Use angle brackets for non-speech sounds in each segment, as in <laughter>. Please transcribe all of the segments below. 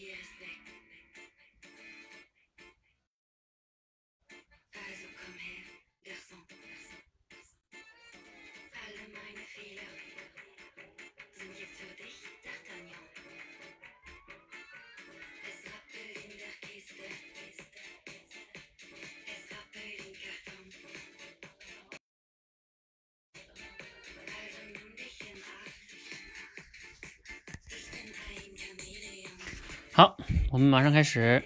Yes. 我们马上开始。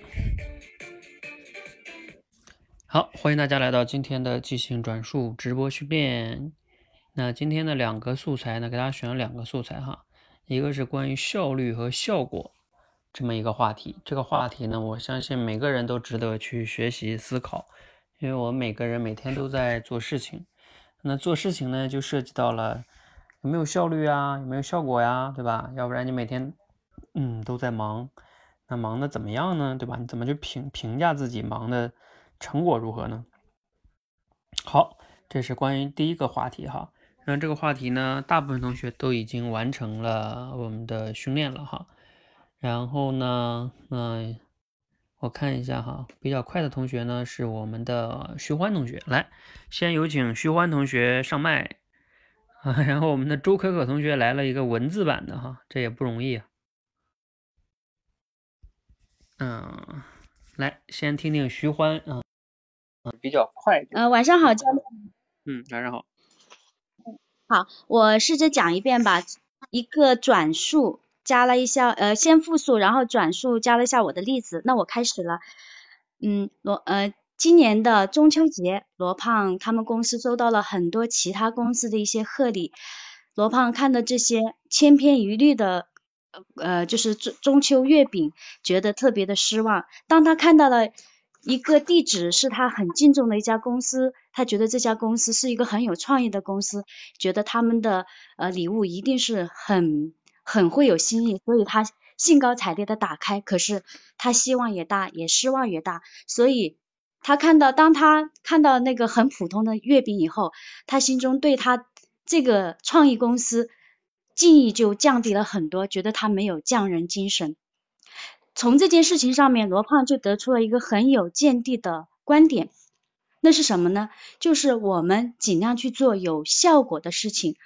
好，欢迎大家来到今天的即兴转述直播训练。那今天的两个素材呢，给大家选了两个素材哈，一个是关于效率和效果这么一个话题。这个话题呢，我相信每个人都值得去学习思考，因为我们每个人每天都在做事情。那做事情呢，就涉及到了有没有效率啊，有没有效果呀，对吧？要不然你每天嗯都在忙。那忙的怎么样呢？对吧？你怎么去评评价自己忙的成果如何呢？好，这是关于第一个话题哈。那这个话题呢，大部分同学都已经完成了我们的训练了哈。然后呢，嗯，我看一下哈，比较快的同学呢是我们的徐欢同学，来，先有请徐欢同学上麦啊。<laughs> 然后我们的周可可同学来了一个文字版的哈，这也不容易啊。嗯，来先听听徐欢啊，嗯，比较快。呃，晚上好，教练。嗯，晚上好。好，我试着讲一遍吧。一个转述加了一下，呃，先复述，然后转述加了一下我的例子。那我开始了。嗯，罗，呃，今年的中秋节，罗胖他们公司收到了很多其他公司的一些贺礼。罗胖看到这些千篇一律的。呃，就是中中秋月饼，觉得特别的失望。当他看到了一个地址是他很敬重的一家公司，他觉得这家公司是一个很有创意的公司，觉得他们的呃礼物一定是很很会有新意，所以他兴高采烈的打开。可是他希望也大，也失望也大。所以他看到，当他看到那个很普通的月饼以后，他心中对他这个创意公司。敬意就降低了很多，觉得他没有匠人精神。从这件事情上面，罗胖就得出了一个很有见地的观点，那是什么呢？就是我们尽量去做有效果的事情，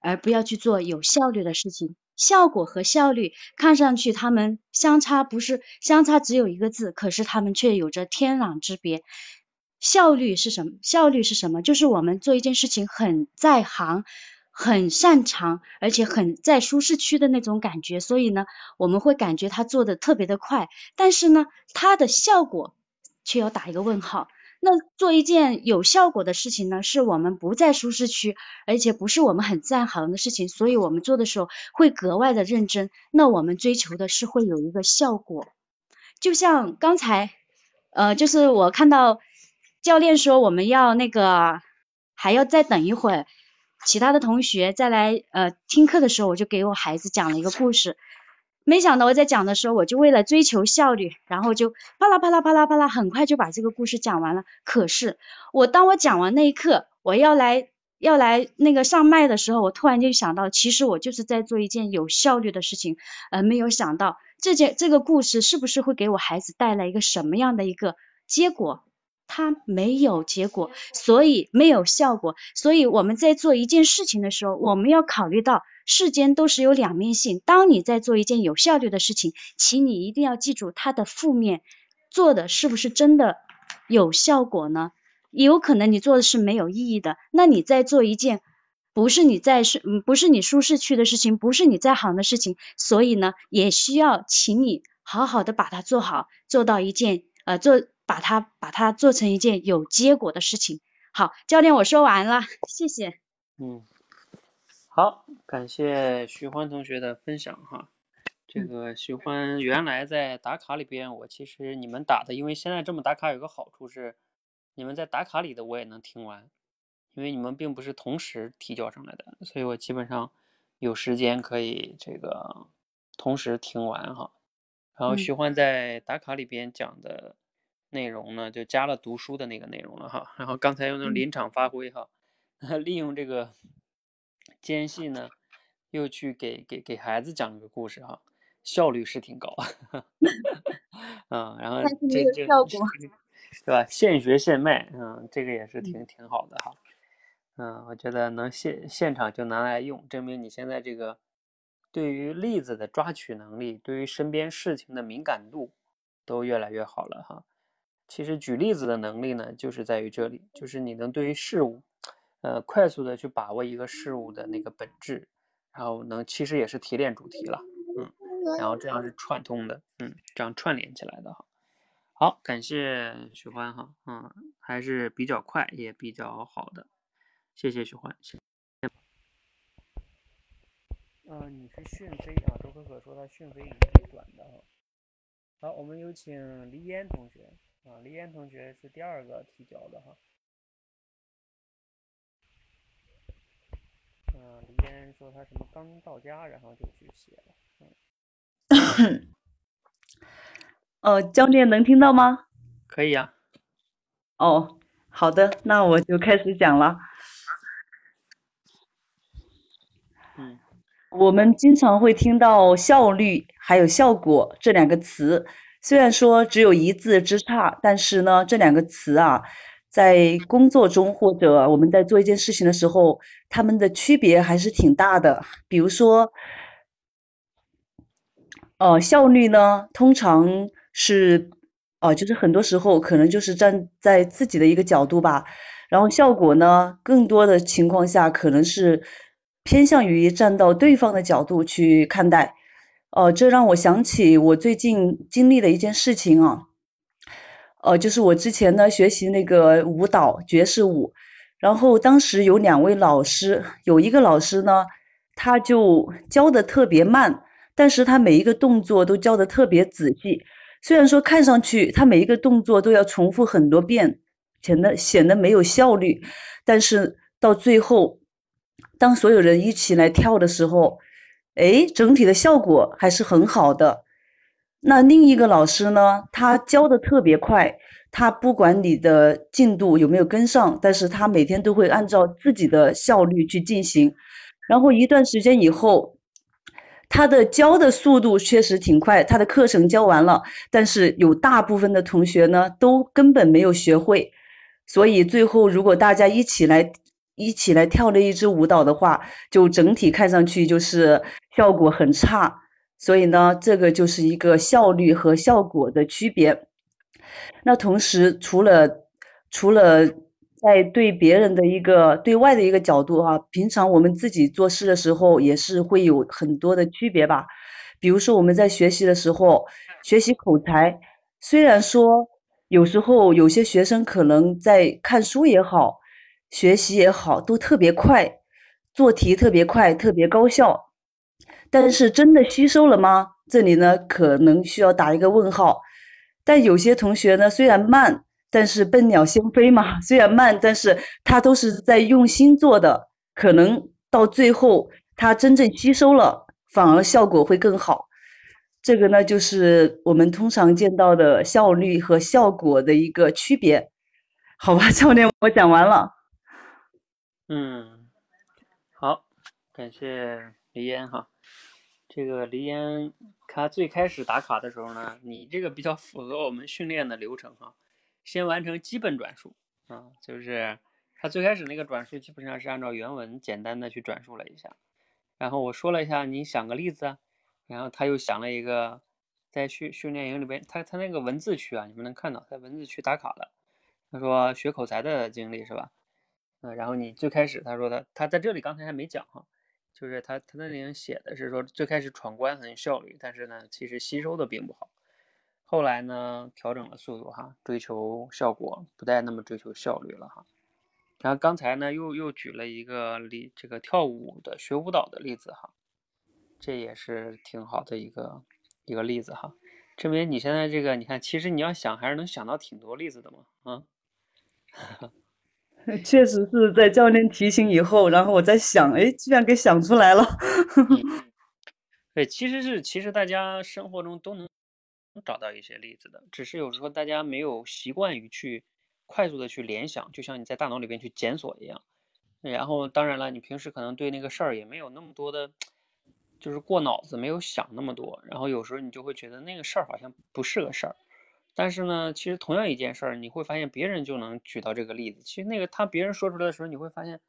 而不要去做有效率的事情。效果和效率看上去他们相差不是相差只有一个字，可是他们却有着天壤之别。效率是什么？效率是什么？就是我们做一件事情很在行。很擅长，而且很在舒适区的那种感觉，所以呢，我们会感觉他做的特别的快，但是呢，他的效果却要打一个问号。那做一件有效果的事情呢，是我们不在舒适区，而且不是我们很在行的事情，所以我们做的时候会格外的认真。那我们追求的是会有一个效果，就像刚才，呃，就是我看到教练说我们要那个还要再等一会儿。其他的同学再来呃听课的时候，我就给我孩子讲了一个故事。没想到我在讲的时候，我就为了追求效率，然后就啪啦啪啦啪啦啪啦，很快就把这个故事讲完了。可是我当我讲完那一刻，我要来要来那个上麦的时候，我突然就想到，其实我就是在做一件有效率的事情，呃，没有想到这件这个故事是不是会给我孩子带来一个什么样的一个结果。它没有结果，所以没有效果。所以我们在做一件事情的时候，我们要考虑到世间都是有两面性。当你在做一件有效率的事情，请你一定要记住它的负面，做的是不是真的有效果呢？有可能你做的是没有意义的。那你在做一件不是你在是不是你舒适区的事情，不是你在行的事情，所以呢，也需要请你好好的把它做好，做到一件呃做。把它把它做成一件有结果的事情。好，教练，我说完了，谢谢。嗯，好，感谢徐欢同学的分享哈。这个徐欢原来在打卡里边，我其实你们打的，因为现在这么打卡有个好处是，你们在打卡里的我也能听完，因为你们并不是同时提交上来的，所以我基本上有时间可以这个同时听完哈。然后徐欢在打卡里边讲的。内容呢，就加了读书的那个内容了哈。然后刚才用那种临场发挥哈，<laughs> 利用这个间隙呢，又去给给给孩子讲了个故事哈，效率是挺高。嗯，<laughs> 然后这这对吧？现学现卖，嗯，这个也是挺挺好的哈。嗯，我觉得能现现场就拿来用，证明你现在这个对于例子的抓取能力，对于身边事情的敏感度都越来越好了哈。其实举例子的能力呢，就是在于这里，就是你能对于事物，呃，快速的去把握一个事物的那个本质，然后能其实也是提炼主题了，嗯，然后这样是串通的，嗯，这样串联起来的哈。好，感谢许欢哈，嗯，还是比较快，也比较好的，谢谢许欢。嗯，你是讯飞啊？周可可说他讯飞已经短的哈。好，我们有请黎烟同学啊，黎烟同学是第二个提交的哈。嗯，黎烟说他什么刚到家，然后就去写了。嗯。哦，教练能听到吗？可以呀。哦，好的，那我就开始讲了。嗯，我们经常会听到效率还有效果这两个词，虽然说只有一字之差，但是呢，这两个词啊，在工作中或者我们在做一件事情的时候，它们的区别还是挺大的。比如说，呃，效率呢，通常。是，哦，就是很多时候可能就是站在自己的一个角度吧，然后效果呢，更多的情况下可能是偏向于站到对方的角度去看待。哦，这让我想起我最近经历的一件事情啊，呃，就是我之前呢学习那个舞蹈爵士舞，然后当时有两位老师，有一个老师呢，他就教的特别慢，但是他每一个动作都教的特别仔细。虽然说看上去他每一个动作都要重复很多遍，显得显得没有效率，但是到最后，当所有人一起来跳的时候，哎，整体的效果还是很好的。那另一个老师呢，他教的特别快，他不管你的进度有没有跟上，但是他每天都会按照自己的效率去进行，然后一段时间以后。他的教的速度确实挺快，他的课程教完了，但是有大部分的同学呢都根本没有学会，所以最后如果大家一起来一起来跳了一支舞蹈的话，就整体看上去就是效果很差。所以呢，这个就是一个效率和效果的区别。那同时，除了除了。在对别人的一个对外的一个角度哈，平常我们自己做事的时候也是会有很多的区别吧。比如说我们在学习的时候，学习口才，虽然说有时候有些学生可能在看书也好，学习也好，都特别快，做题特别快，特别高效，但是真的吸收了吗？这里呢可能需要打一个问号。但有些同学呢，虽然慢。但是笨鸟先飞嘛，<laughs> 虽然慢，但是他都是在用心做的，可能到最后他真正吸收了，反而效果会更好。这个呢，就是我们通常见到的效率和效果的一个区别，好吧，<laughs> 教练，我讲完了。嗯，好，感谢黎烟哈。这个黎烟，他最开始打卡的时候呢，你这个比较符合我们训练的流程哈。先完成基本转述啊，就是他最开始那个转述基本上是按照原文简单的去转述了一下，然后我说了一下，你想个例子，然后他又想了一个，在训训练营里边，他他那个文字区啊，你们能看到在文字区打卡的，他说学口才的经历是吧？嗯，然后你最开始他说他，他在这里刚才还没讲哈，就是他他那里写的是说最开始闯关很有效率，但是呢，其实吸收的并不好。后来呢，调整了速度哈，追求效果，不再那么追求效率了哈。然后刚才呢，又又举了一个例，这个跳舞的学舞蹈的例子哈，这也是挺好的一个一个例子哈，证明你现在这个，你看，其实你要想，还是能想到挺多例子的嘛啊。<laughs> <laughs> 确实是在教练提醒以后，然后我在想，哎，居然给想出来了。<laughs> 对，其实是，其实大家生活中都能。能找到一些例子的，只是有时候大家没有习惯于去快速的去联想，就像你在大脑里边去检索一样。然后当然了，你平时可能对那个事儿也没有那么多的，就是过脑子，没有想那么多。然后有时候你就会觉得那个事儿好像不是个事儿。但是呢，其实同样一件事儿，你会发现别人就能举到这个例子。其实那个他别人说出来的时候，你会发现，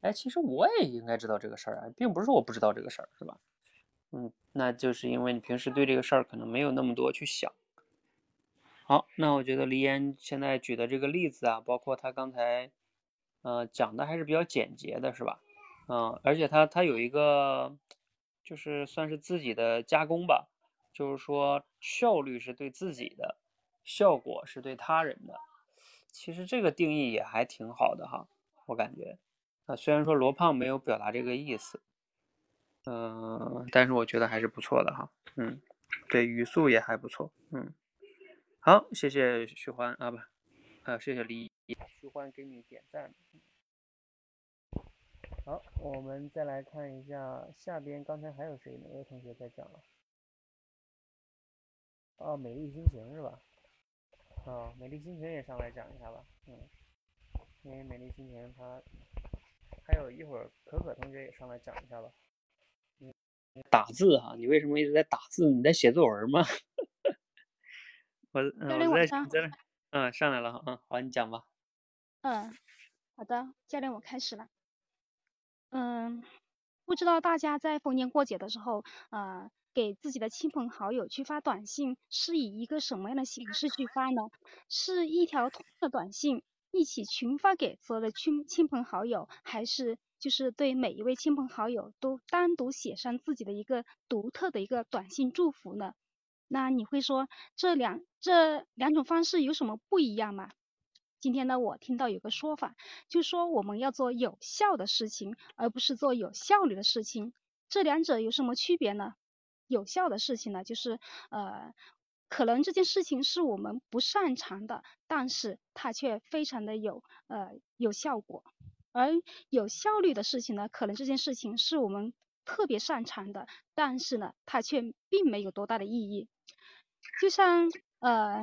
哎，其实我也应该知道这个事儿啊，并不是我不知道这个事儿，是吧？嗯，那就是因为你平时对这个事儿可能没有那么多去想。好，那我觉得黎岩现在举的这个例子啊，包括他刚才，呃，讲的还是比较简洁的，是吧？嗯，而且他他有一个，就是算是自己的加工吧。就是说效率是对自己的，效果是对他人的。其实这个定义也还挺好的哈，我感觉。啊，虽然说罗胖没有表达这个意思，嗯，但是我觉得还是不错的哈。嗯，对，语速也还不错。嗯，好，谢谢徐欢啊不，啊谢谢李徐欢给你点赞。好，我们再来看一下下边，刚才还有谁？哪位同学在讲了？哦，美丽心情是吧？啊，美丽心情也上来讲一下吧。嗯，因为美丽心情它。还有一会儿，可可同学也上来讲一下吧。你打字哈，你为什么一直在打字？你在写作文吗？<laughs> 我嗯，我在在嗯上来了哈，嗯好，你讲吧。嗯，好的，教练我开始了。嗯，不知道大家在逢年过节的时候，呃，给自己的亲朋好友去发短信，是以一个什么样的形式去发呢？是一条通的短信？一起群发给所有的亲亲朋好友，还是就是对每一位亲朋好友都单独写上自己的一个独特的一个短信祝福呢？那你会说这两这两种方式有什么不一样吗？今天呢，我听到有个说法，就说我们要做有效的事情，而不是做有效率的事情。这两者有什么区别呢？有效的事情呢，就是呃。可能这件事情是我们不擅长的，但是它却非常的有呃有效果。而有效率的事情呢，可能这件事情是我们特别擅长的，但是呢，它却并没有多大的意义。就像呃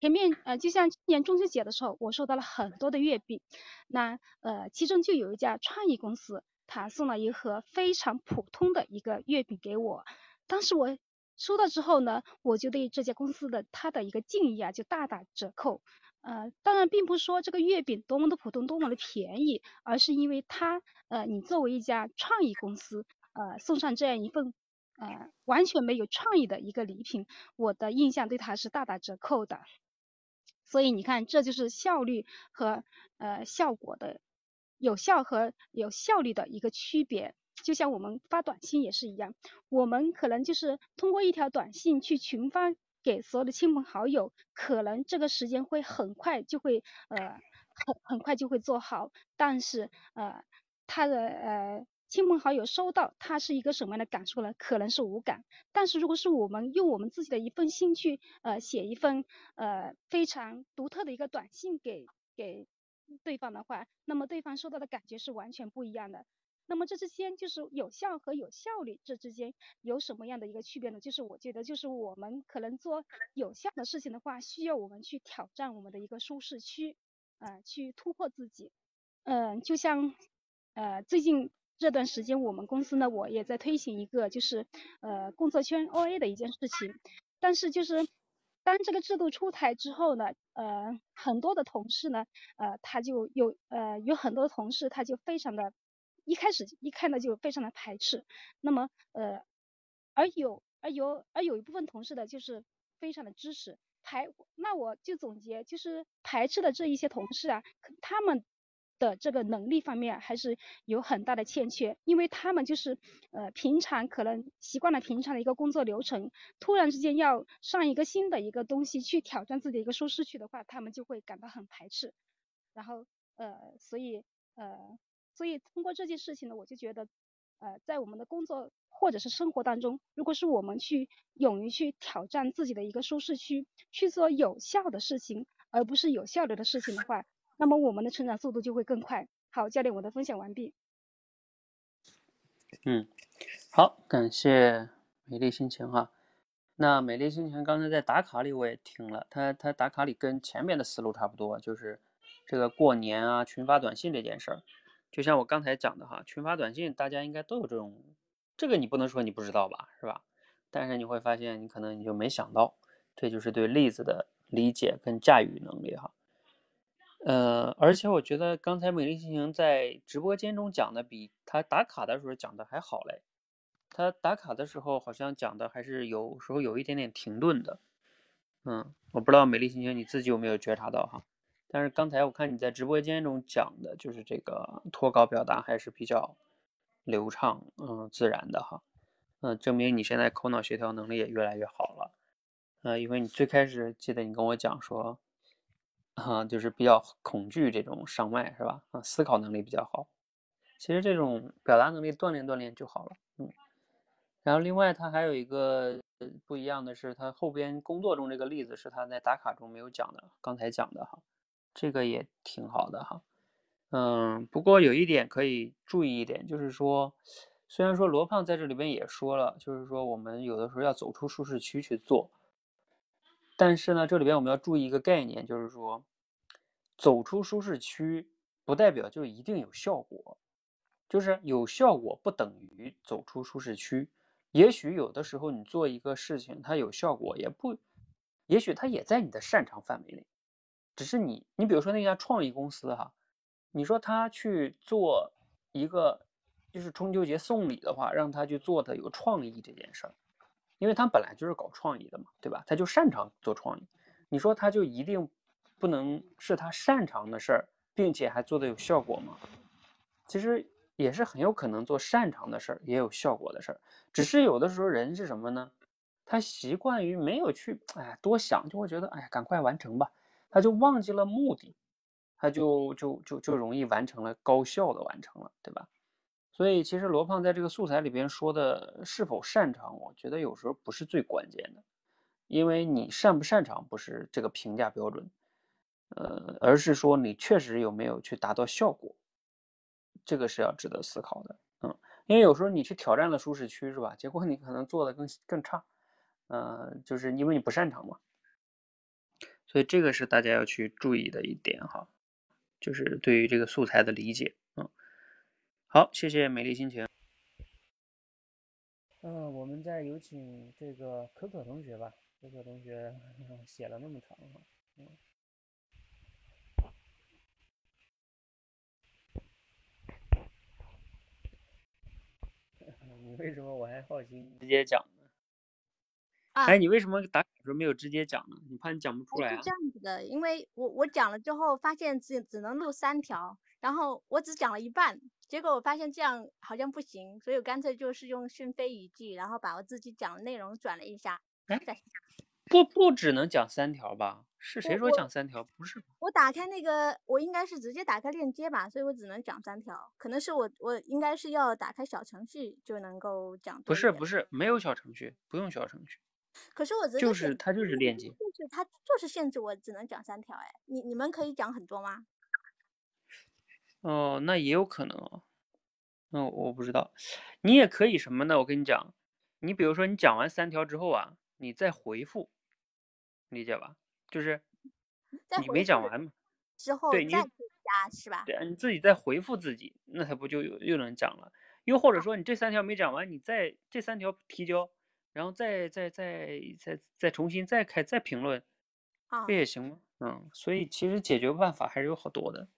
前面呃就像今年中秋节的时候，我收到了很多的月饼，那呃其中就有一家创意公司，他送了一盒非常普通的一个月饼给我，当时我。收到之后呢，我就对这家公司的他的一个敬意啊就大打折扣。呃，当然并不是说这个月饼多么的普通，多么的便宜，而是因为他呃，你作为一家创意公司，呃，送上这样一份呃完全没有创意的一个礼品，我的印象对他是大打折扣的。所以你看，这就是效率和呃效果的有效和有效率的一个区别。就像我们发短信也是一样，我们可能就是通过一条短信去群发给所有的亲朋好友，可能这个时间会很快就会呃很很快就会做好，但是呃他的呃亲朋好友收到他是一个什么样的感受呢？可能是无感，但是如果是我们用我们自己的一份心去呃写一份呃非常独特的一个短信给给对方的话，那么对方收到的感觉是完全不一样的。那么这之间就是有效和有效率，这之间有什么样的一个区别呢？就是我觉得，就是我们可能做有效的事情的话，需要我们去挑战我们的一个舒适区，呃，去突破自己。嗯，就像呃最近这段时间，我们公司呢，我也在推行一个就是呃工作圈 OA 的一件事情。但是就是当这个制度出台之后呢，呃很多的同事呢，呃他就有呃有很多同事他就非常的。一开始一看到就非常的排斥，那么呃，而有而有而有一部分同事的就是非常的支持排，那我就总结就是排斥的这一些同事啊，他们的这个能力方面还是有很大的欠缺，因为他们就是呃平常可能习惯了平常的一个工作流程，突然之间要上一个新的一个东西去挑战自己的一个舒适区的话，他们就会感到很排斥，然后呃所以呃。所以通过这件事情呢，我就觉得，呃，在我们的工作或者是生活当中，如果是我们去勇于去挑战自己的一个舒适区，去做有效的事情，而不是有效率的事情的话，那么我们的成长速度就会更快。好，教练，我的分享完毕。嗯，好，感谢美丽心情哈。那美丽心情刚才在打卡里我也听了，他他打卡里跟前面的思路差不多，就是这个过年啊群发短信这件事儿。就像我刚才讲的哈，群发短信，大家应该都有这种，这个你不能说你不知道吧，是吧？但是你会发现，你可能你就没想到，这就是对例子的理解跟驾驭能力哈。呃，而且我觉得刚才美丽心情在直播间中讲的，比他打卡的时候讲的还好嘞。他打卡的时候好像讲的还是有时候有一点点停顿的。嗯，我不知道美丽心情你自己有没有觉察到哈。但是刚才我看你在直播间中讲的，就是这个脱稿表达还是比较流畅，嗯，自然的哈。嗯，证明你现在口脑协调能力也越来越好了。呃，因为你最开始记得你跟我讲说，啊，就是比较恐惧这种上麦是吧？啊，思考能力比较好。其实这种表达能力锻炼锻炼就好了。嗯，然后另外他还有一个不一样的是，他后边工作中这个例子是他在打卡中没有讲的，刚才讲的哈，这个也挺好的哈。嗯，不过有一点可以注意一点，就是说，虽然说罗胖在这里边也说了，就是说我们有的时候要走出舒适区去做。但是呢，这里边我们要注意一个概念，就是说，走出舒适区不代表就一定有效果，就是有效果不等于走出舒适区。也许有的时候你做一个事情，它有效果，也不，也许它也在你的擅长范围内，只是你，你比如说那家创意公司哈，你说他去做一个就是中秋节送礼的话，让他去做的有创意这件事儿。因为他本来就是搞创意的嘛，对吧？他就擅长做创意。你说他就一定不能是他擅长的事儿，并且还做的有效果吗？其实也是很有可能做擅长的事儿也有效果的事儿。只是有的时候人是什么呢？他习惯于没有去哎多想，就会觉得哎赶快完成吧，他就忘记了目的，他就就就就容易完成了高效的完成了，对吧？所以，其实罗胖在这个素材里边说的是否擅长，我觉得有时候不是最关键的，因为你擅不擅长不是这个评价标准，呃，而是说你确实有没有去达到效果，这个是要值得思考的，嗯，因为有时候你去挑战了舒适区，是吧？结果你可能做的更更差，呃，就是因为你不擅长嘛，所以这个是大家要去注意的一点哈，就是对于这个素材的理解，嗯。好，谢谢美丽心情。嗯，我们再有请这个可可同学吧。可可同学 <laughs> 写了那么长哈，嗯。你为什么我还好奇？直接讲呢？哎，你为什么打卡时候没有直接讲呢？你怕你讲不出来啊？是这样子的，因为我我讲了之后，发现只只能录三条，然后我只讲了一半。结果我发现这样好像不行，所以我干脆就是用讯飞语句，然后把我自己讲的内容转了一下。哎，不不只能讲三条吧？是谁说讲三条？不是。我打开那个，我应该是直接打开链接吧，所以我只能讲三条。可能是我我应该是要打开小程序就能够讲。不是不是，没有小程序，不用小程序。可是我就是它就是链接，就是它就是限制我只能讲三条。哎，你你们可以讲很多吗？哦，那也有可能哦。那我不知道，你也可以什么呢？我跟你讲，你比如说你讲完三条之后啊，你再回复，理解吧？就是你没讲完嘛，之后对你加是吧？对啊，你自己再回复自己，那他不就又又能讲了？又或者说你这三条没讲完，你再这三条提交，然后再再再再再重新再开再评论，这也行吗？嗯，所以其实解决办法还是有好多的，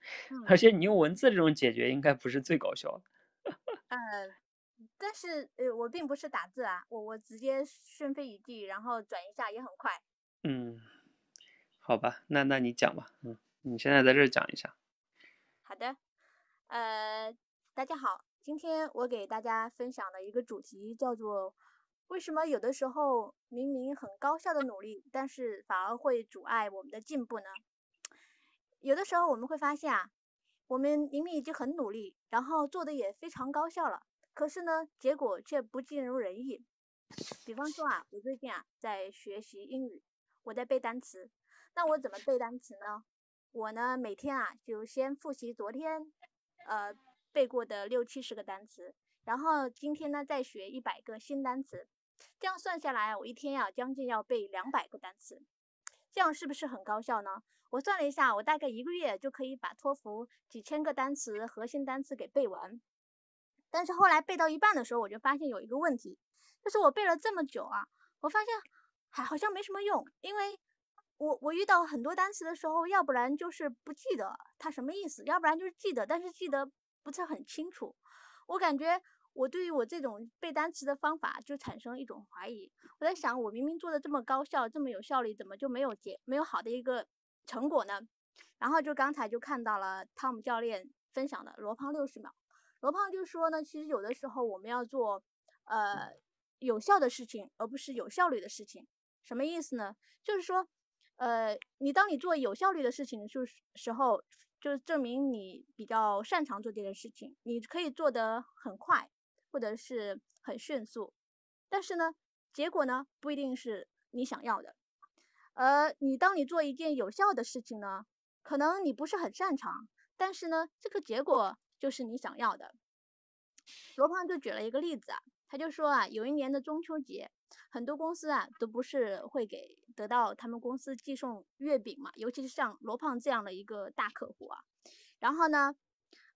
而且你用文字这种解决应该不是最搞笑的。<laughs> 呃，但是呃，我并不是打字啊，我我直接顺飞一地，然后转一下也很快。嗯，好吧，那那你讲吧，嗯，你现在在这讲一下。好的，呃，大家好，今天我给大家分享的一个主题叫做为什么有的时候明明很高效的努力，但是反而会阻碍我们的进步呢？有的时候我们会发现啊。我们明明已经很努力，然后做的也非常高效了，可是呢，结果却不尽如人意。比方说啊，我最近啊在学习英语，我在背单词。那我怎么背单词呢？我呢每天啊就先复习昨天呃背过的六七十个单词，然后今天呢再学一百个新单词。这样算下来，我一天要将近要背两百个单词。这样是不是很高效呢？我算了一下，我大概一个月就可以把托福几千个单词、核心单词给背完。但是后来背到一半的时候，我就发现有一个问题，就是我背了这么久啊，我发现还好像没什么用，因为我我遇到很多单词的时候，要不然就是不记得它什么意思，要不然就是记得，但是记得不是很清楚。我感觉。我对于我这种背单词的方法就产生一种怀疑。我在想，我明明做的这么高效，这么有效率，怎么就没有结没有好的一个成果呢？然后就刚才就看到了汤姆教练分享的罗胖六十秒。罗胖就说呢，其实有的时候我们要做呃有效的事情，而不是有效率的事情。什么意思呢？就是说，呃，你当你做有效率的事情的时时候，就是证明你比较擅长做这件事情，你可以做得很快，或者是很迅速。但是呢，结果呢不一定是你想要的。而你当你做一件有效的事情呢，可能你不是很擅长，但是呢，这个结果就是你想要的。罗胖就举了一个例子啊，他就说啊，有一年的中秋节，很多公司啊都不是会给得到他们公司寄送月饼嘛，尤其是像罗胖这样的一个大客户啊。然后呢，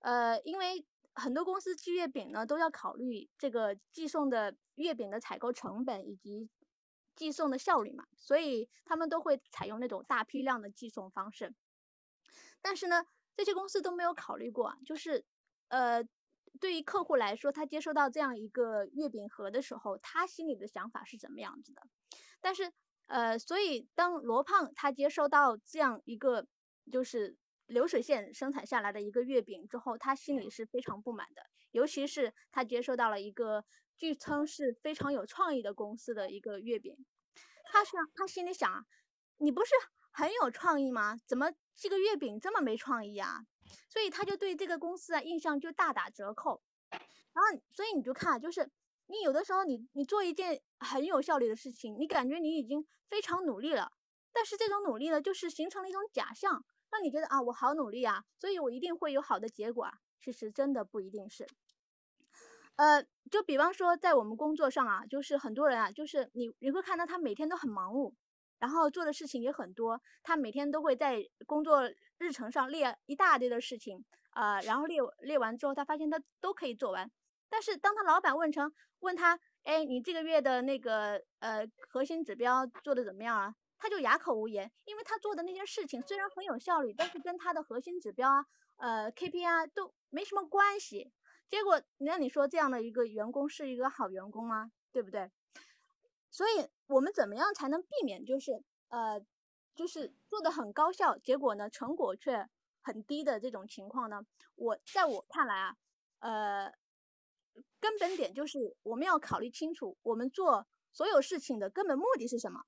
呃，因为很多公司寄月饼呢都要考虑这个寄送的月饼的采购成本以及寄送的效率嘛，所以他们都会采用那种大批量的寄送方式。但是呢，这些公司都没有考虑过，就是呃。对于客户来说，他接收到这样一个月饼盒的时候，他心里的想法是怎么样子的？但是，呃，所以当罗胖他接收到这样一个就是流水线生产下来的一个月饼之后，他心里是非常不满的。尤其是他接收到了一个据称是非常有创意的公司的一个月饼，他想他心里想啊，你不是很有创意吗？怎么这个月饼这么没创意啊？所以他就对这个公司啊印象就大打折扣，然后所以你就看，就是你有的时候你你做一件很有效率的事情，你感觉你已经非常努力了，但是这种努力呢，就是形成了一种假象，让你觉得啊我好努力啊，所以我一定会有好的结果啊，其实真的不一定是。呃，就比方说在我们工作上啊，就是很多人啊，就是你你会看到他每天都很忙碌。然后做的事情也很多，他每天都会在工作日程上列一大堆的事情，啊，然后列列完之后，他发现他都可以做完。但是当他老板问成问他，哎，你这个月的那个呃核心指标做的怎么样啊？他就哑口无言，因为他做的那些事情虽然很有效率，但是跟他的核心指标啊，呃 KPI 都没什么关系。结果那你说这样的一个员工是一个好员工吗？对不对？所以我们怎么样才能避免就是呃就是做的很高效，结果呢成果却很低的这种情况呢？我在我看来啊，呃根本点就是我们要考虑清楚，我们做所有事情的根本目的是什么，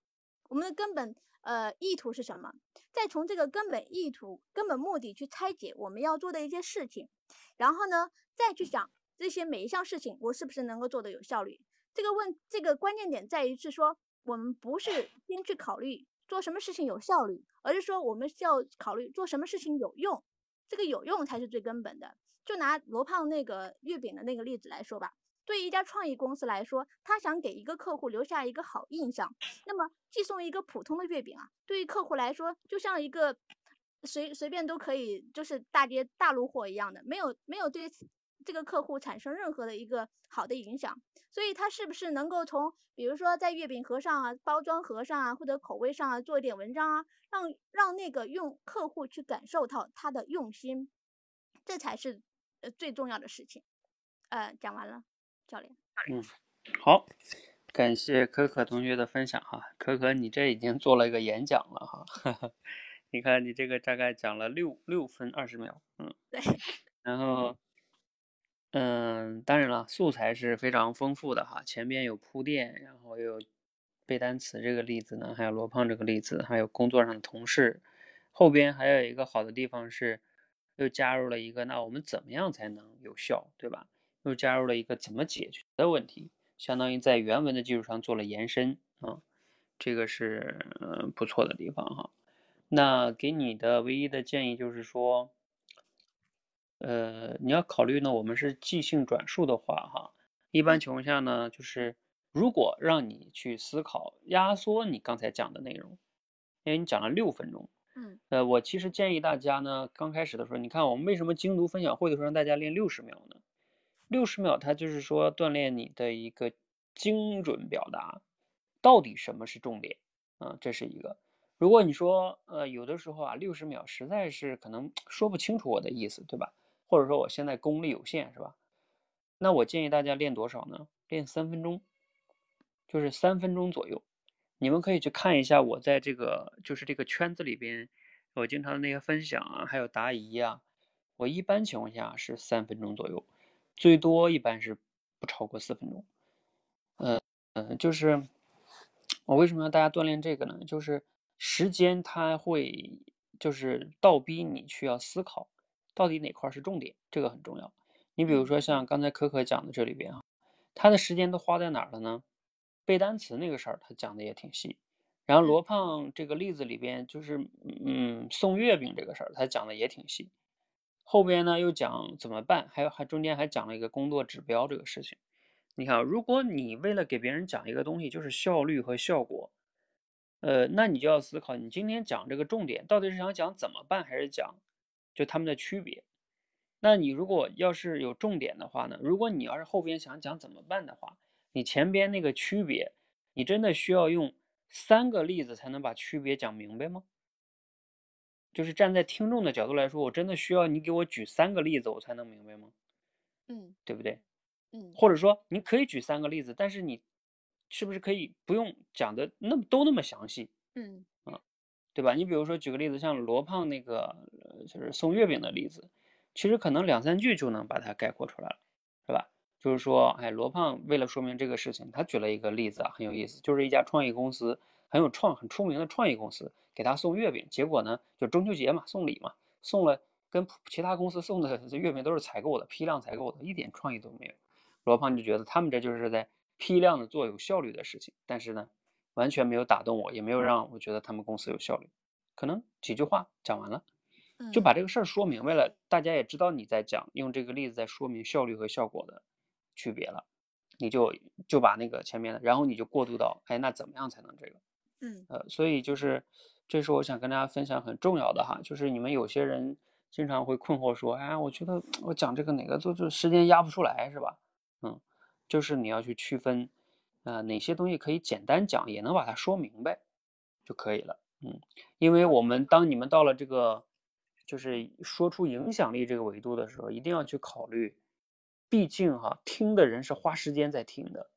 我们的根本呃意图是什么，再从这个根本意图、根本目的去拆解我们要做的一些事情，然后呢再去想这些每一项事情我是不是能够做的有效率。这个问这个关键点在于是说，我们不是先去考虑做什么事情有效率，而是说我们需要考虑做什么事情有用，这个有用才是最根本的。就拿罗胖那个月饼的那个例子来说吧，对于一家创意公司来说，他想给一个客户留下一个好印象，那么寄送一个普通的月饼啊，对于客户来说就像一个随随便都可以就是大街大路货一样的，没有没有对。这个客户产生任何的一个好的影响，所以他是不是能够从，比如说在月饼盒上啊、包装盒上啊或者口味上啊做一点文章啊，让让那个用客户去感受到他的用心，这才是呃最重要的事情。呃，讲完了，教练。嗯，好，感谢可可同学的分享哈，可可你这已经做了一个演讲了哈，<laughs> 你看你这个大概讲了六六分二十秒，嗯，对，然后。嗯，当然了，素材是非常丰富的哈，前边有铺垫，然后有背单词这个例子呢，还有罗胖这个例子，还有工作上的同事，后边还有一个好的地方是，又加入了一个，那我们怎么样才能有效，对吧？又加入了一个怎么解决的问题，相当于在原文的基础上做了延伸啊，这个是嗯不错的地方哈。那给你的唯一的建议就是说。呃，你要考虑呢，我们是即兴转述的话，哈，一般情况下呢，就是如果让你去思考压缩你刚才讲的内容，因为你讲了六分钟，嗯，呃，我其实建议大家呢，刚开始的时候，你看我们为什么精读分享会的时候让大家练六十秒呢？六十秒它就是说锻炼你的一个精准表达，到底什么是重点啊？这是一个。如果你说，呃，有的时候啊，六十秒实在是可能说不清楚我的意思，对吧？或者说我现在功力有限，是吧？那我建议大家练多少呢？练三分钟，就是三分钟左右。你们可以去看一下我在这个就是这个圈子里边，我经常的那个分享啊，还有答疑啊，我一般情况下是三分钟左右，最多一般是不超过四分钟。呃，嗯，就是我为什么要大家锻炼这个呢？就是时间它会就是倒逼你去要思考，到底哪块是重点，这个很重要。你比如说像刚才可可讲的这里边啊，他的时间都花在哪儿了呢？背单词那个事儿他讲的也挺细。然后罗胖这个例子里边就是嗯送月饼这个事儿，他讲的也挺细。后边呢又讲怎么办，还有还中间还讲了一个工作指标这个事情。你看，如果你为了给别人讲一个东西，就是效率和效果，呃，那你就要思考，你今天讲这个重点到底是想讲怎么办，还是讲就他们的区别？那你如果要是有重点的话呢？如果你要是后边想讲怎么办的话，你前边那个区别，你真的需要用。三个例子才能把区别讲明白吗？就是站在听众的角度来说，我真的需要你给我举三个例子，我才能明白吗？嗯，对不对？嗯，或者说你可以举三个例子，但是你是不是可以不用讲的那么都那么详细？嗯，啊，对吧？你比如说举个例子，像罗胖那个就是送月饼的例子，其实可能两三句就能把它概括出来了，是吧？就是说，哎，罗胖为了说明这个事情，他举了一个例子啊，很有意思，就是一家创意公司，很有创、很出名的创意公司，给他送月饼，结果呢，就中秋节嘛，送礼嘛，送了跟其他公司送的 <laughs> 月饼都是采购的，批量采购的，一点创意都没有。罗胖就觉得他们这就是在批量的做有效率的事情，但是呢，完全没有打动我，也没有让我觉得他们公司有效率。可能几句话讲完了，就把这个事儿说明白了，大家也知道你在讲，用这个例子在说明效率和效果的。区别了，你就就把那个前面的，然后你就过渡到，哎，那怎么样才能这个？嗯，呃，所以就是，这是我想跟大家分享很重要的哈，就是你们有些人经常会困惑说，哎，我觉得我讲这个哪个都就时间压不出来，是吧？嗯，就是你要去区分，呃，哪些东西可以简单讲，也能把它说明白就可以了。嗯，因为我们当你们到了这个，就是说出影响力这个维度的时候，一定要去考虑。毕竟哈，听的人是花时间在听的，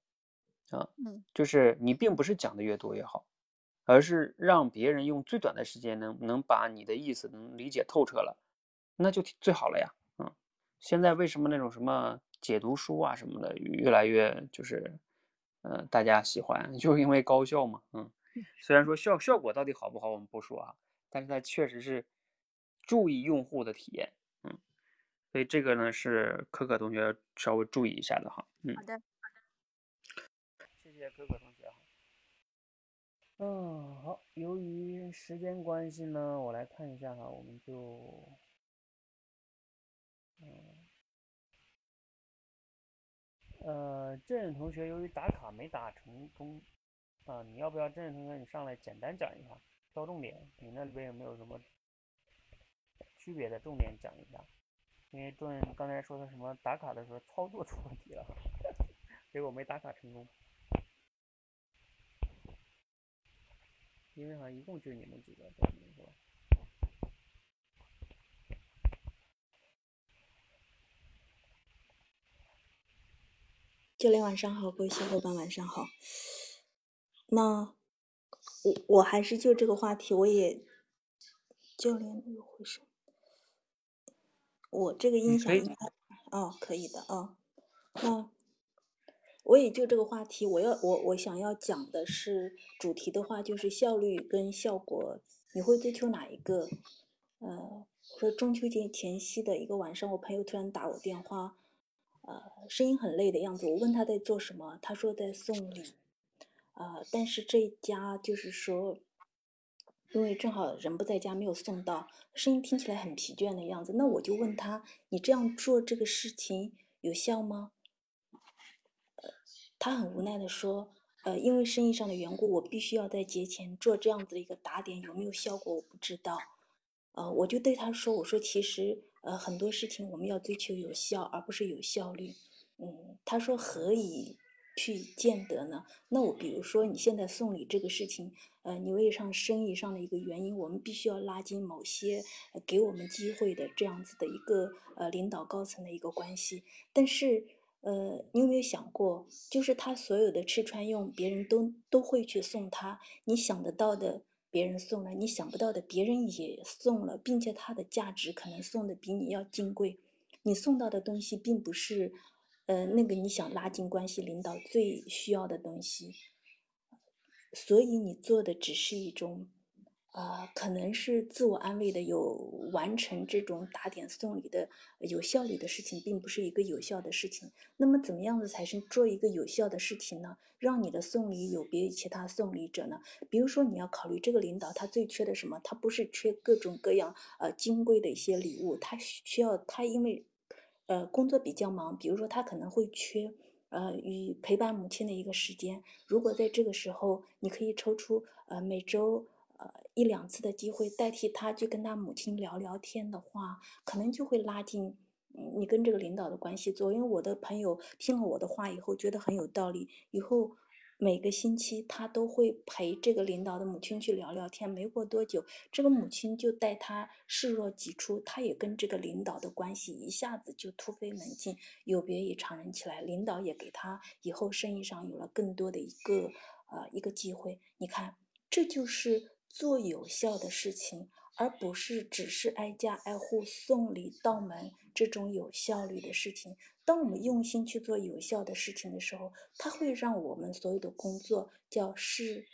啊，嗯，就是你并不是讲的越多越好，而是让别人用最短的时间能能把你的意思能理解透彻了，那就最好了呀，嗯，现在为什么那种什么解读书啊什么的越来越就是，呃，大家喜欢，<laughs> 就是因为高效嘛，嗯，虽然说效效果到底好不好我们不说啊，但是它确实是注意用户的体验。嗯所以这个呢是可可同学稍微注意一下的哈，嗯，好的，好的，谢谢可可同学哈。嗯，好，由于时间关系呢，我来看一下哈，我们就，嗯，呃，郑任同学由于打卡没打成功，啊，你要不要郑任同学你上来简单讲一下，挑重点，你那里边有没有什么区别的重点讲一下？因为众人刚才说的什么打卡的时候操作出问题了，<laughs> 结果没打卡成功。因为好像一共就你们几个在教练晚上好，各位小伙伴晚上好。那我我还是就这个话题，我也教练有回声。我这个音响应该哦，可以的哦。那我也就这个话题，我要我我想要讲的是主题的话，就是效率跟效果，你会追求哪一个？呃，说中秋节前夕的一个晚上，我朋友突然打我电话，呃，声音很累的样子。我问他在做什么，他说在送礼，呃，但是这一家就是说。因为正好人不在家，没有送到，声音听起来很疲倦的样子。那我就问他：“你这样做这个事情有效吗？”呃，他很无奈的说：“呃，因为生意上的缘故，我必须要在节前做这样子的一个打点，有没有效果我不知道。”呃，我就对他说：“我说其实呃很多事情我们要追求有效，而不是有效率。”嗯，他说：“何以去见得呢？”那我比如说你现在送礼这个事情。呃，你为上生意上的一个原因，我们必须要拉近某些给我们机会的这样子的一个呃领导高层的一个关系。但是，呃，你有没有想过，就是他所有的吃穿用，别人都都会去送他。你想得到的，别人送了；你想不到的，别人也送了，并且它的价值可能送的比你要金贵。你送到的东西并不是。呃，那个你想拉近关系，领导最需要的东西，所以你做的只是一种。呃，可能是自我安慰的，有完成这种打点送礼的有效率的事情，并不是一个有效的事情。那么，怎么样子才是做一个有效的事情呢？让你的送礼有别于其他送礼者呢？比如说，你要考虑这个领导他最缺的什么？他不是缺各种各样呃金贵的一些礼物，他需要他因为呃工作比较忙，比如说他可能会缺呃与陪伴母亲的一个时间。如果在这个时候，你可以抽出呃每周。呃，一两次的机会代替他去跟他母亲聊聊天的话，可能就会拉近你跟这个领导的关系。做，因为我的朋友听了我的话以后，觉得很有道理，以后每个星期他都会陪这个领导的母亲去聊聊天。没过多久，这个母亲就待他视若己出，他也跟这个领导的关系一下子就突飞猛进，有别于常人起来。领导也给他以后生意上有了更多的一个呃一个机会。你看，这就是。做有效的事情，而不是只是挨家挨户送礼到门这种有效率的事情。当我们用心去做有效的事情的时候，它会让我们所有的工作叫事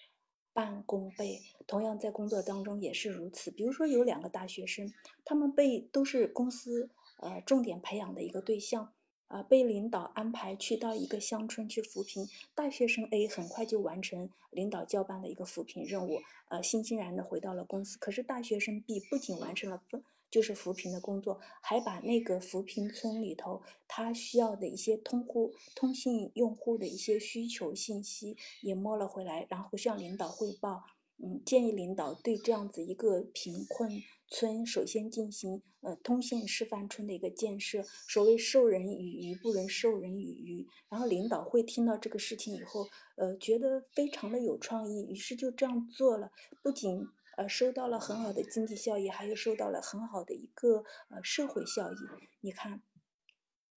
半功倍。同样在工作当中也是如此。比如说有两个大学生，他们被都是公司呃重点培养的一个对象。啊，被领导安排去到一个乡村去扶贫，大学生 A 很快就完成领导交办的一个扶贫任务，呃，欣欣然的回到了公司。可是大学生 B 不仅完成了就是扶贫的工作，还把那个扶贫村里头他需要的一些通户、通信用户的一些需求信息也摸了回来，然后向领导汇报。嗯，建议领导对这样子一个贫困。村首先进行呃通信示范村的一个建设，所谓授人以鱼不能授人以渔，然后领导会听到这个事情以后，呃觉得非常的有创意，于是就这样做了，不仅呃收到了很好的经济效益，还有收到了很好的一个呃社会效益。你看，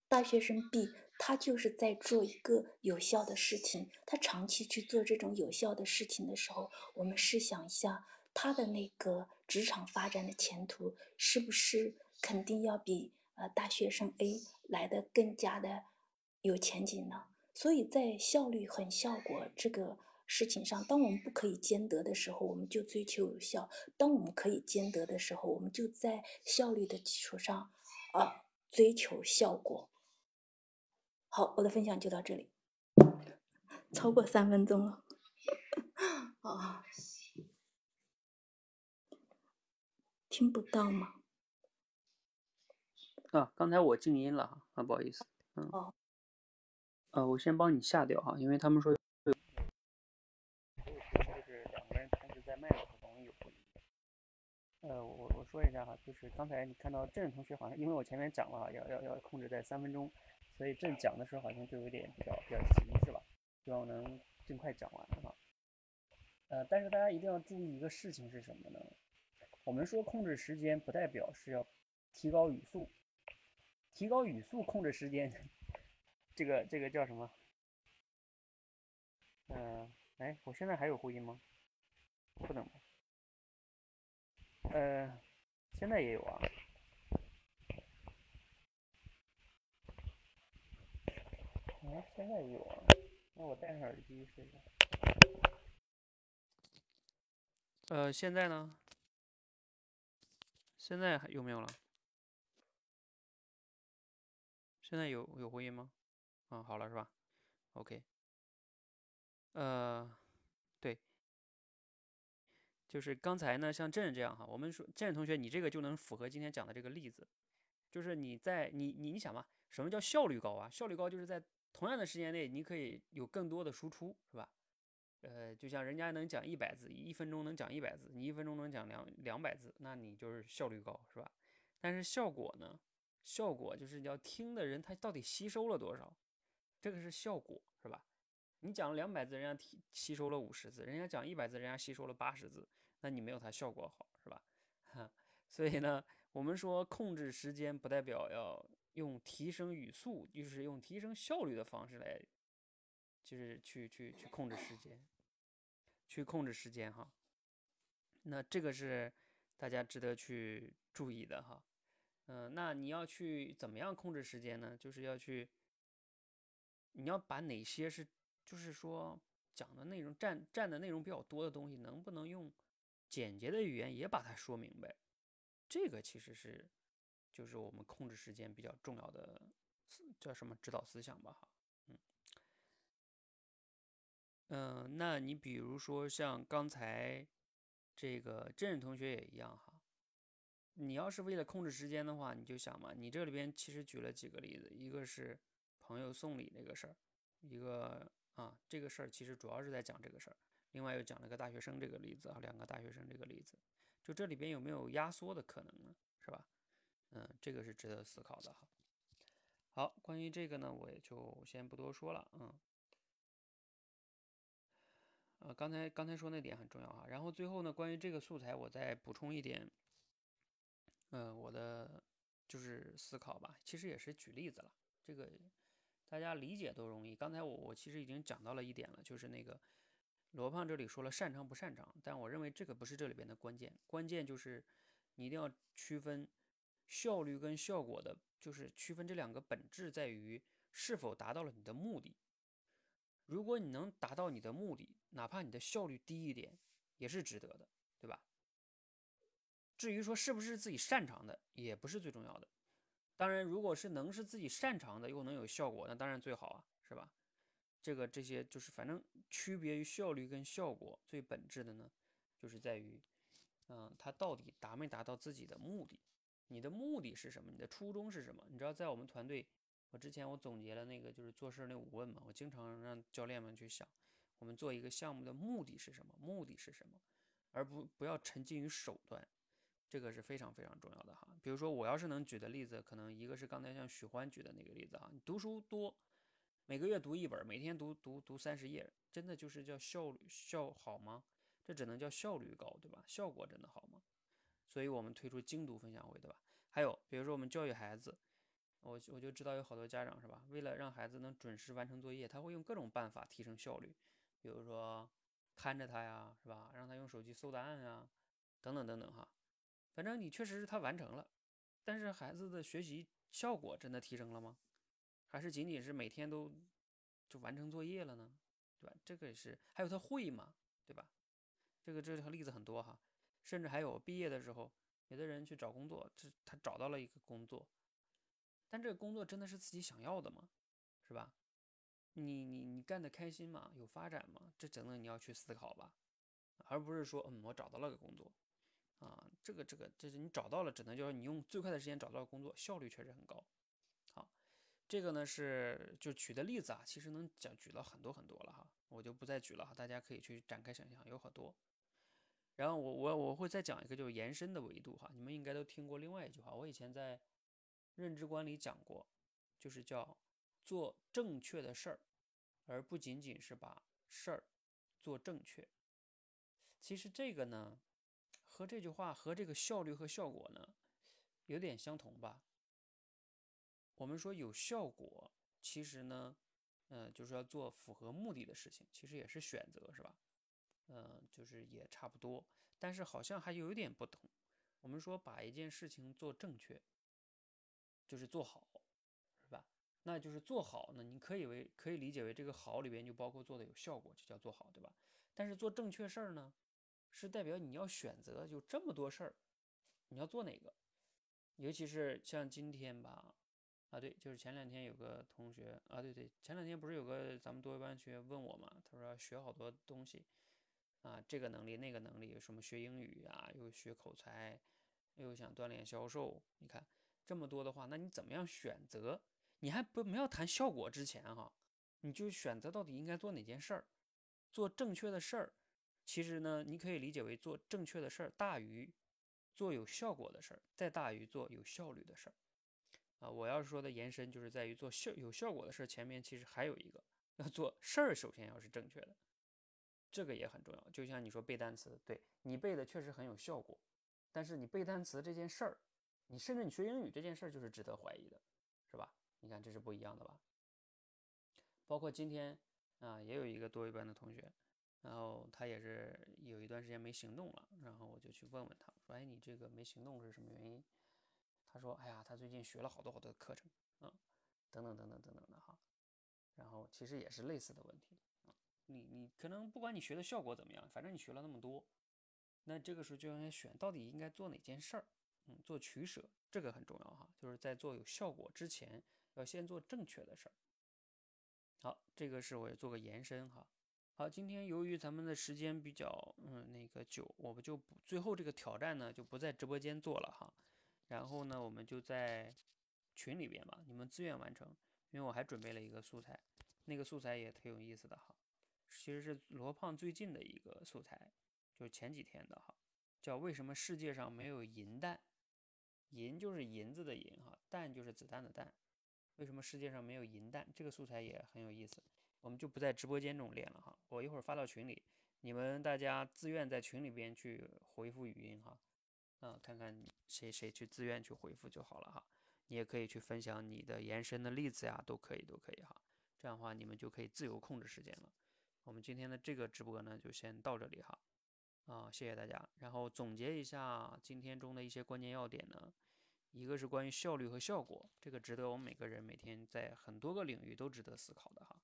大学生 B 他就是在做一个有效的事情，他长期去做这种有效的事情的时候，我们试想一下。他的那个职场发展的前途，是不是肯定要比呃大学生 A 来的更加的有前景呢？所以在效率和效果这个事情上，当我们不可以兼得的时候，我们就追求有效；当我们可以兼得的时候，我们就在效率的基础上啊追求效果。好，我的分享就到这里，<laughs> 超过三分钟了，<laughs> 啊。听不到吗？啊，刚才我静音了哈，啊，不好意思，嗯，哦，呃，我先帮你下掉哈，因为他们说，就是两个人同时在麦的时候容易有。呃，我我说一下哈，就是刚才你看到郑同学好像，因为我前面讲了要要要控制在三分钟，所以郑讲的时候好像就有点比较比较急是吧？希望能尽快讲完哈。呃，但是大家一定要注意一个事情是什么呢？我们说控制时间，不代表是要提高语速。提高语速控制时间，这个这个叫什么？嗯，哎，我现在还有回音吗？不能。呃，现在也有啊。哎，现在也有啊。那我戴上耳机试一下。呃，现在呢？现在还有没有了？现在有有回音吗？嗯，好了是吧？OK。呃，对，就是刚才呢，像郑这样哈，我们说郑同学，你这个就能符合今天讲的这个例子，就是你在你你你想嘛，什么叫效率高啊？效率高就是在同样的时间内，你可以有更多的输出，是吧？呃，就像人家能讲一百字，一分钟能讲一百字，你一分钟能讲两两百字，那你就是效率高，是吧？但是效果呢？效果就是要听的人他到底吸收了多少，这个是效果，是吧？你讲了两百字，人家吸吸收了五十字，人家讲一百字，人家吸收了八十字，那你没有他效果好，是吧？哈，<laughs> 所以呢，我们说控制时间不代表要用提升语速，就是用提升效率的方式来。就是去去去控制时间，去控制时间哈。那这个是大家值得去注意的哈。嗯，那你要去怎么样控制时间呢？就是要去你要把哪些是就是说讲的内容占占的内容比较多的东西，能不能用简洁的语言也把它说明白？这个其实是就是我们控制时间比较重要的叫什么指导思想吧？哈，嗯嗯，那你比如说像刚才这个郑同学也一样哈。你要是为了控制时间的话，你就想嘛，你这里边其实举了几个例子，一个是朋友送礼那个事儿，一个啊这个事儿其实主要是在讲这个事儿，另外又讲了个大学生这个例子啊，两个大学生这个例子，就这里边有没有压缩的可能呢？是吧？嗯，这个是值得思考的哈。好，关于这个呢，我也就先不多说了，嗯。呃，刚才刚才说那点很重要哈，然后最后呢，关于这个素材，我再补充一点。嗯，我的就是思考吧，其实也是举例子了，这个大家理解都容易。刚才我我其实已经讲到了一点了，就是那个罗胖这里说了擅长不擅长，但我认为这个不是这里边的关键，关键就是你一定要区分效率跟效果的，就是区分这两个本质在于是否达到了你的目的。如果你能达到你的目的，哪怕你的效率低一点，也是值得的，对吧？至于说是不是自己擅长的，也不是最重要的。当然，如果是能是自己擅长的，又能有效果，那当然最好啊，是吧？这个这些就是反正区别于效率跟效果最本质的呢，就是在于，嗯，他到底达没达到自己的目的？你的目的是什么？你的初衷是什么？你知道，在我们团队，我之前我总结了那个就是做事那五问嘛，我经常让教练们去想，我们做一个项目的目的是什么？目的是什么？而不不要沉浸于手段。这个是非常非常重要的哈，比如说我要是能举的例子，可能一个是刚才像许欢举的那个例子哈，你读书多，每个月读一本，每天读读读三十页，真的就是叫效率效好吗？这只能叫效率高，对吧？效果真的好吗？所以我们推出精读分享会，对吧？还有比如说我们教育孩子，我我就知道有好多家长是吧，为了让孩子能准时完成作业，他会用各种办法提升效率，比如说看着他呀，是吧？让他用手机搜答案呀，等等等等哈。反正你确实是他完成了，但是孩子的学习效果真的提升了吗？还是仅仅是每天都就完成作业了呢？对吧？这个也是，还有他会吗？对吧？这个这个例子很多哈，甚至还有毕业的时候，有的人去找工作，这他找到了一个工作，但这个工作真的是自己想要的吗？是吧？你你你干的开心吗？有发展吗？这真的你要去思考吧，而不是说嗯我找到了个工作。啊，这个这个，这是你找到了，只能就是你用最快的时间找到工作，效率确实很高。好，这个呢是就举的例子啊，其实能讲举了很多很多了哈，我就不再举了哈，大家可以去展开想象，有很多。然后我我我会再讲一个就是延伸的维度哈，你们应该都听过另外一句话，我以前在认知观里讲过，就是叫做正确的事儿，而不仅仅是把事儿做正确。其实这个呢。和这句话和这个效率和效果呢，有点相同吧？我们说有效果，其实呢，嗯，就是要做符合目的的事情，其实也是选择，是吧？嗯，就是也差不多，但是好像还有点不同。我们说把一件事情做正确，就是做好，那就是做好呢，你可以为可以理解为这个好里边就包括做的有效果，就叫做好，对吧？但是做正确事儿呢？是代表你要选择，就这么多事儿，你要做哪个？尤其是像今天吧，啊对，就是前两天有个同学啊，对对，前两天不是有个咱们多一班学员问我嘛，他说要学好多东西啊，这个能力那个能力，什么学英语啊，又学口才，又想锻炼销售，你看这么多的话，那你怎么样选择？你还不没有谈效果之前哈，你就选择到底应该做哪件事儿，做正确的事儿。其实呢，你可以理解为做正确的事儿大于做有效果的事儿，再大于做有效率的事儿啊。我要说的延伸就是在于做效有效果的事儿前面，其实还有一个要做事儿，首先要是正确的，这个也很重要。就像你说背单词，对你背的确实很有效果，但是你背单词这件事儿，你甚至你学英语这件事儿就是值得怀疑的，是吧？你看这是不一样的吧？包括今天啊，也有一个多一班的同学。然后他也是有一段时间没行动了，然后我就去问问他，说：“哎，你这个没行动是什么原因？”他说：“哎呀，他最近学了好多好多的课程，嗯，等等等等等等的哈。”然后其实也是类似的问题啊。你你可能不管你学的效果怎么样，反正你学了那么多，那这个时候就应该选到底应该做哪件事儿，嗯，做取舍，这个很重要哈。就是在做有效果之前，要先做正确的事儿。好，这个是我也做个延伸哈。好，今天由于咱们的时间比较嗯那个久，我们就不最后这个挑战呢就不在直播间做了哈。然后呢，我们就在群里边吧，你们自愿完成，因为我还准备了一个素材，那个素材也挺有意思的哈。其实是罗胖最近的一个素材，就是前几天的哈，叫为什么世界上没有银弹？银就是银子的银哈，弹就是子弹的弹。为什么世界上没有银弹？这个素材也很有意思，我们就不在直播间中练了哈。我一会儿发到群里，你们大家自愿在群里边去回复语音哈，啊，看看谁谁去自愿去回复就好了哈。你也可以去分享你的延伸的例子呀，都可以都可以哈。这样的话，你们就可以自由控制时间了。我们今天的这个直播呢，就先到这里哈。啊，谢谢大家。然后总结一下今天中的一些关键要点呢。一个是关于效率和效果，这个值得我们每个人每天在很多个领域都值得思考的哈。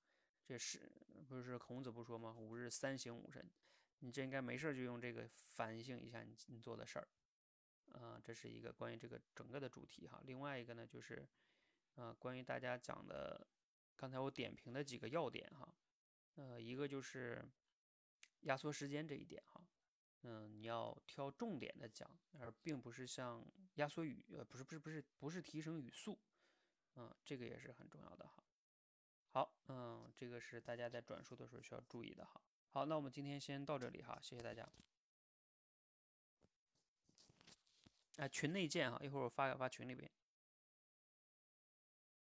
这是不是孔子不说吗？吾日三省吾身，你这应该没事就用这个反省一下你你做的事儿。啊，这是一个关于这个整个的主题哈。另外一个呢，就是啊，关于大家讲的刚才我点评的几个要点哈。呃，一个就是压缩时间这一点哈。嗯，你要挑重点的讲，而并不是像压缩语，呃，不是不是不是不是提升语速，嗯，这个也是很重要的哈。好，嗯，这个是大家在转述的时候需要注意的哈。好，那我们今天先到这里哈，谢谢大家。哎，群内见哈，一会儿我发发群里边。